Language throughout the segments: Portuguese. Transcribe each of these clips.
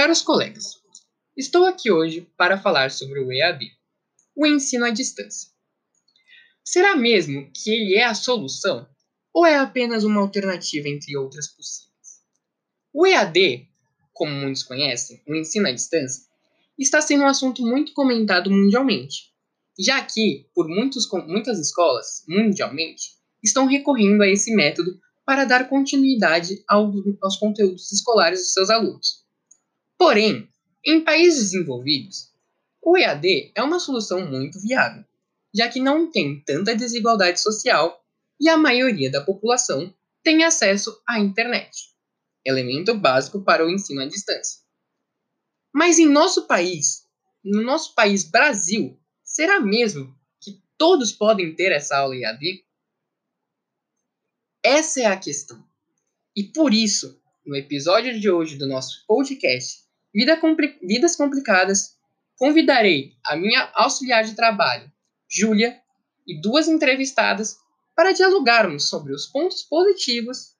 Caros colegas, estou aqui hoje para falar sobre o EAD, o ensino à distância. Será mesmo que ele é a solução ou é apenas uma alternativa entre outras possíveis? O EAD, como muitos conhecem, o ensino à distância, está sendo um assunto muito comentado mundialmente, já que, por muitos, muitas escolas, mundialmente, estão recorrendo a esse método para dar continuidade ao, aos conteúdos escolares dos seus alunos. Porém, em países desenvolvidos, o EAD é uma solução muito viável, já que não tem tanta desigualdade social e a maioria da população tem acesso à internet, elemento básico para o ensino à distância. Mas em nosso país, no nosso país Brasil, será mesmo que todos podem ter essa aula EAD? Essa é a questão. E por isso, no episódio de hoje do nosso podcast Vida Compli Vidas Complicadas, convidarei a minha auxiliar de trabalho, Júlia, e duas entrevistadas para dialogarmos sobre os pontos positivos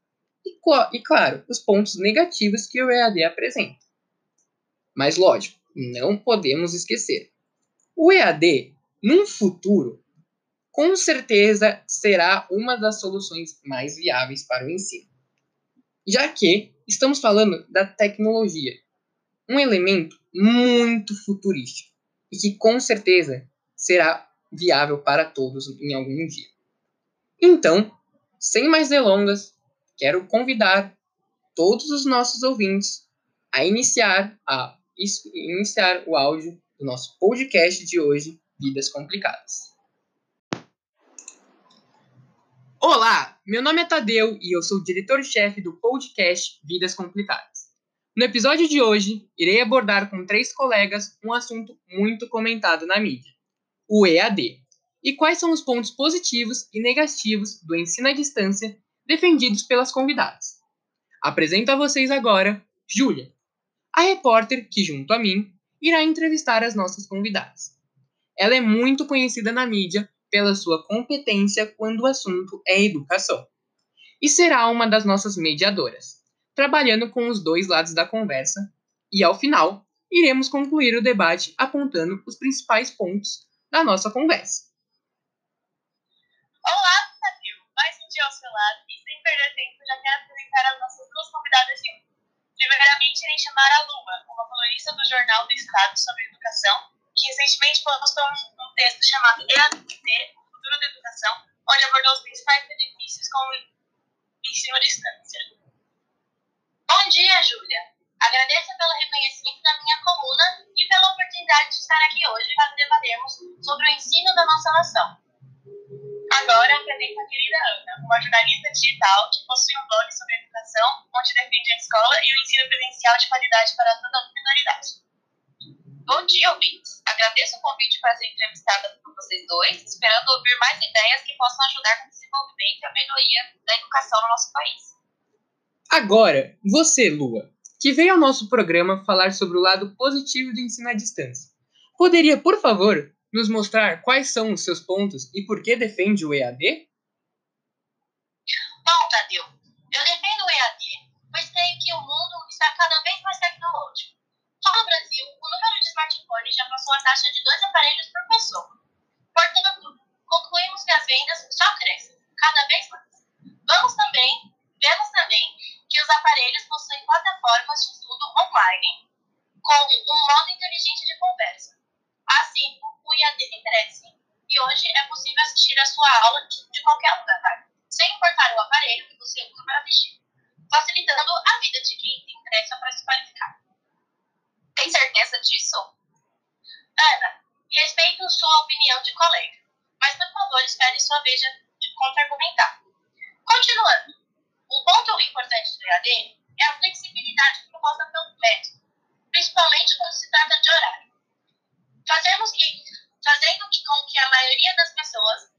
e, e, claro, os pontos negativos que o EAD apresenta. Mas, lógico, não podemos esquecer: o EAD, num futuro, com certeza será uma das soluções mais viáveis para o ensino. Já que estamos falando da tecnologia, um elemento muito futurístico e que com certeza será viável para todos em algum dia. Então, sem mais delongas, quero convidar todos os nossos ouvintes a iniciar, a iniciar o áudio do nosso podcast de hoje, Vidas Complicadas. Olá, meu nome é Tadeu e eu sou o diretor-chefe do podcast Vidas Complicadas. No episódio de hoje, irei abordar com três colegas um assunto muito comentado na mídia: o EAD. E quais são os pontos positivos e negativos do ensino à distância defendidos pelas convidadas. Apresento a vocês agora Júlia, a repórter que, junto a mim, irá entrevistar as nossas convidadas. Ela é muito conhecida na mídia pela sua competência quando o assunto é educação. E será uma das nossas mediadoras, trabalhando com os dois lados da conversa, e ao final, iremos concluir o debate apontando os principais pontos da nossa conversa. Olá, Brasil! Mais um dia ao seu lado e sem perder tempo, já quero apresentar as nossas duas convidadas de hoje. Primeiramente, irei chamar a Luma, uma colunista do Jornal do Estado sobre Educação, que recentemente postou um texto chamado EAD, o Futuro da Educação, onde abordou os principais benefícios com o ensino à distância. Bom dia, Júlia! Agradeço pelo reconhecimento da minha coluna e pela oportunidade de estar aqui hoje para debatermos sobre o ensino da nossa nação. Agora apresento a querida Ana, uma jornalista digital que possui um blog sobre educação, onde defende a escola e o ensino presencial de qualidade para toda a comunidade. Bom dia, ouvintes. Agradeço o convite para ser entrevistada por vocês dois, esperando ouvir mais ideias que possam ajudar no desenvolvimento e a melhoria da educação no nosso país. Agora, você, Lua, que veio ao nosso programa falar sobre o lado positivo do ensino à distância. Poderia, por favor, nos mostrar quais são os seus pontos e por que defende o EAD? Bom, Tadeu, eu defendo o EAD, pois creio que o mundo está cada vez mais tecnológico só no Brasil, o número de smartphones já passou a taxa de dois aparelhos por pessoa. Portanto, concluímos que as vendas só crescem, cada vez mais. Vamos também, vemos também que os aparelhos possuem plataformas de estudo online com um modo inteligente de conversa. Assim, o IAD cresce e hoje é possível assistir a sua aula de qualquer lugar, sem importar o aparelho que você usa para assistir, facilitando a vida de quem se interessa para se qualificar. Tem certeza disso? Ana, respeito sua opinião de colega, mas por favor espere sua vez de contra-argumentar. Continuando, um ponto importante do EAD é a flexibilidade proposta pelo método, principalmente quando se trata de horário. Fazemos que, fazendo com que a maioria das pessoas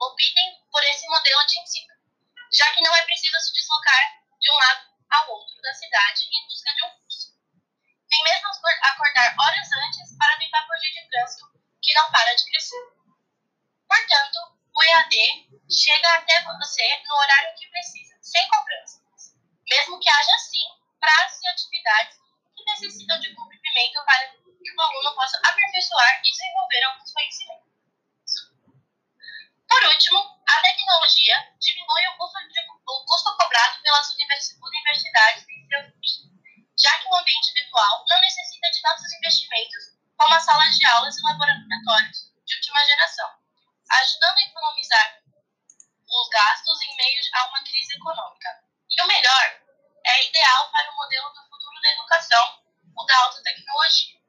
optem por esse modelo de ensino, já que não é preciso se deslocar de um lado ao outro da cidade em busca de um curso nem mesmo acordar horas antes para tentar fugir de trânsito que não para de crescer. Portanto, o EAD chega até você no horário que precisa, sem cobranças, mesmo que haja sim prazos e atividades que necessitam de reciclar e desenvolver alguns conhecimentos. Por último, a tecnologia diminui o custo, de, o custo cobrado pelas universidades em seus fins, já que o ambiente virtual não necessita de nossos investimentos como as salas de aulas e laboratórios de última geração, ajudando a economizar os gastos em meio a uma crise econômica. E o melhor, é ideal para o modelo do futuro da educação, o da alta tecnologia.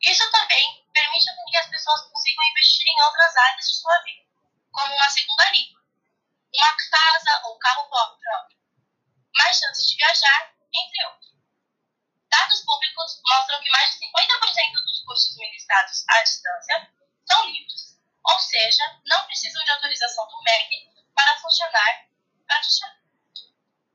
Isso também permite que as pessoas consigam investir em outras áreas de sua vida, como uma segunda língua, uma casa ou carro próprio, mais chances de viajar, entre outros. Dados públicos mostram que mais de 50% dos cursos ministrados à distância são livres, ou seja, não precisam de autorização do MEC para funcionar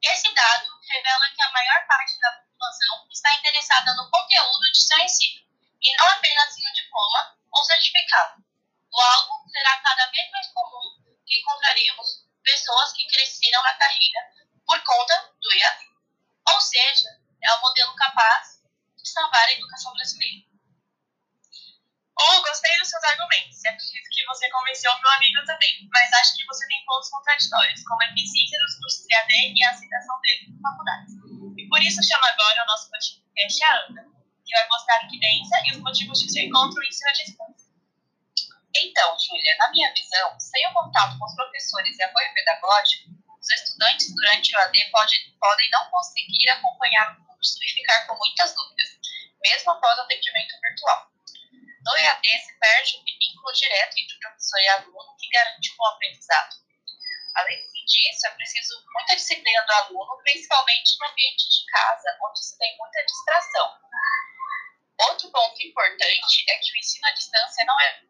Esse dado revela que a maior parte da população está interessada no conteúdo de seu ensino e não apenas em um diploma ou certificado. Logo, será cada vez mais comum que encontraremos pessoas que cresceram na carreira por conta do EAD. Ou seja, é o modelo capaz de salvar a educação brasileira. Ou gostei dos seus argumentos e acredito que você convenceu meu amigo também, mas acho que você tem pontos contraditórios, como a eficiência dos cursos de AD e a aceitação dele em faculdades. E por isso chamo agora o nosso podcast a Ana, que vai mostrar que pensa e os motivos de seu encontro em à distância. Então, Júlia, na minha visão, sem o contato com os professores e apoio pedagógico, os estudantes durante o AD pode, podem não conseguir acompanhar o curso e ficar com muitas dúvidas, mesmo após o atendimento virtual. No EAD se perde o vínculo direto entre professor e aluno que garante um aprendizado. Além disso, é preciso muita disciplina do aluno, principalmente no ambiente de casa, onde se tem muita distração. Outro ponto importante é que o ensino à distância não é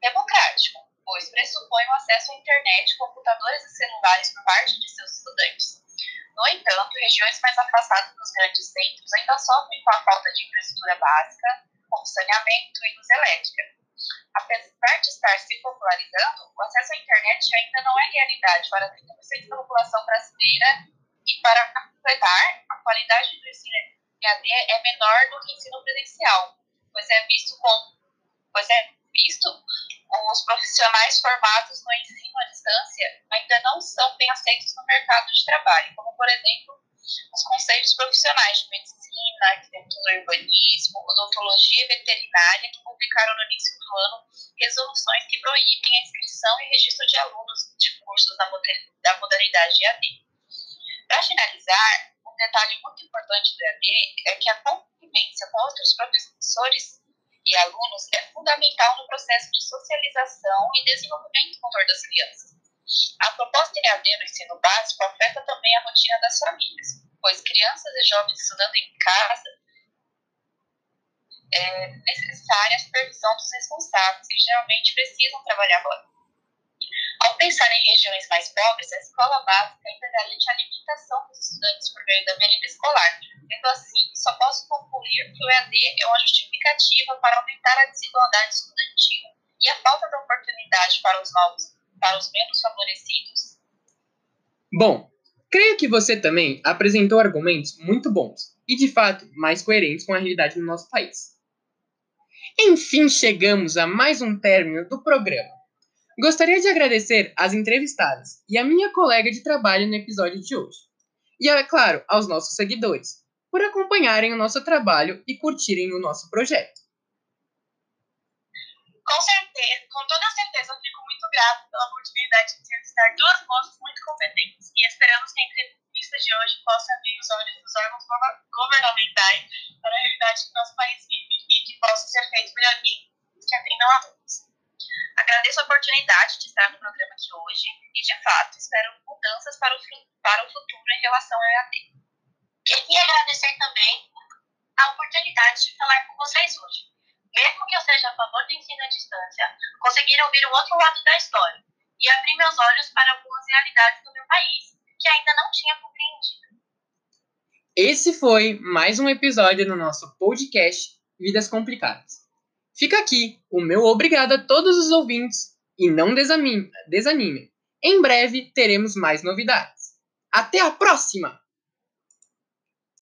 democrático, pois pressupõe o acesso à internet, computadores e celulares por parte de seus estudantes. No entanto, regiões mais afastadas dos grandes centros ainda sofrem com a falta de infraestrutura básica, como saneamento e luz elétrica. Apesar de estar se popularizando, o acesso à internet ainda não é realidade para 30% da população brasileira e, para completar, a qualidade do ensino EAD é menor do que ensino presencial, pois é visto como, pois é visto os profissionais formados no ensino à distância ainda não são bem aceitos no mercado de trabalho, como, por exemplo, os conselhos profissionais de medicina, arquitetura urbanismo, odontologia e veterinária, que publicaram no início do ano resoluções que proíbem a inscrição e registro de alunos de cursos da modalidade EAD. Para finalizar, detalhe muito importante do EAD é que a convivência com outros professores e alunos é fundamental no processo de socialização e desenvolvimento motor das crianças. A proposta EAD no ensino básico afeta também a rotina das famílias, pois crianças e jovens estudando em casa é necessária a supervisão dos responsáveis, que geralmente precisam trabalhar. Ao pensar em regiões mais pobres, a escola básica ainda garante a alimentação dos estudantes por meio da merenda escolar. Sendo assim, só posso concluir que o EAD é uma justificativa para aumentar a desigualdade estudantil e a falta de oportunidade para os novos para os menos favorecidos? Bom, creio que você também apresentou argumentos muito bons e, de fato, mais coerentes com a realidade do nosso país. Enfim, chegamos a mais um término do programa. Gostaria de agradecer às entrevistadas e à minha colega de trabalho no episódio de hoje. E, é claro, aos nossos seguidores, por acompanharem o nosso trabalho e curtirem o nosso projeto. Com certeza, com toda certeza, fico muito grato pela oportunidade de entrevistar duas moças muito competentes e esperamos que a entrevista de hoje possa abrir os olhos dos órgãos governamentais para a realidade que nosso país vive e que possa ser feito alguém que atendam a todos. Agradeço a oportunidade de estar no programa de hoje e, de fato, espero mudanças para o, para o futuro em relação ao EAD. Queria agradecer também a oportunidade de falar com vocês hoje mesmo que eu seja a favor do ensino à distância, conseguir ouvir o outro lado da história e abrir meus olhos para algumas realidades do meu país que ainda não tinha compreendido. Esse foi mais um episódio no nosso podcast Vidas Complicadas. Fica aqui o meu obrigado a todos os ouvintes e não desanime. desanime. Em breve teremos mais novidades. Até a próxima!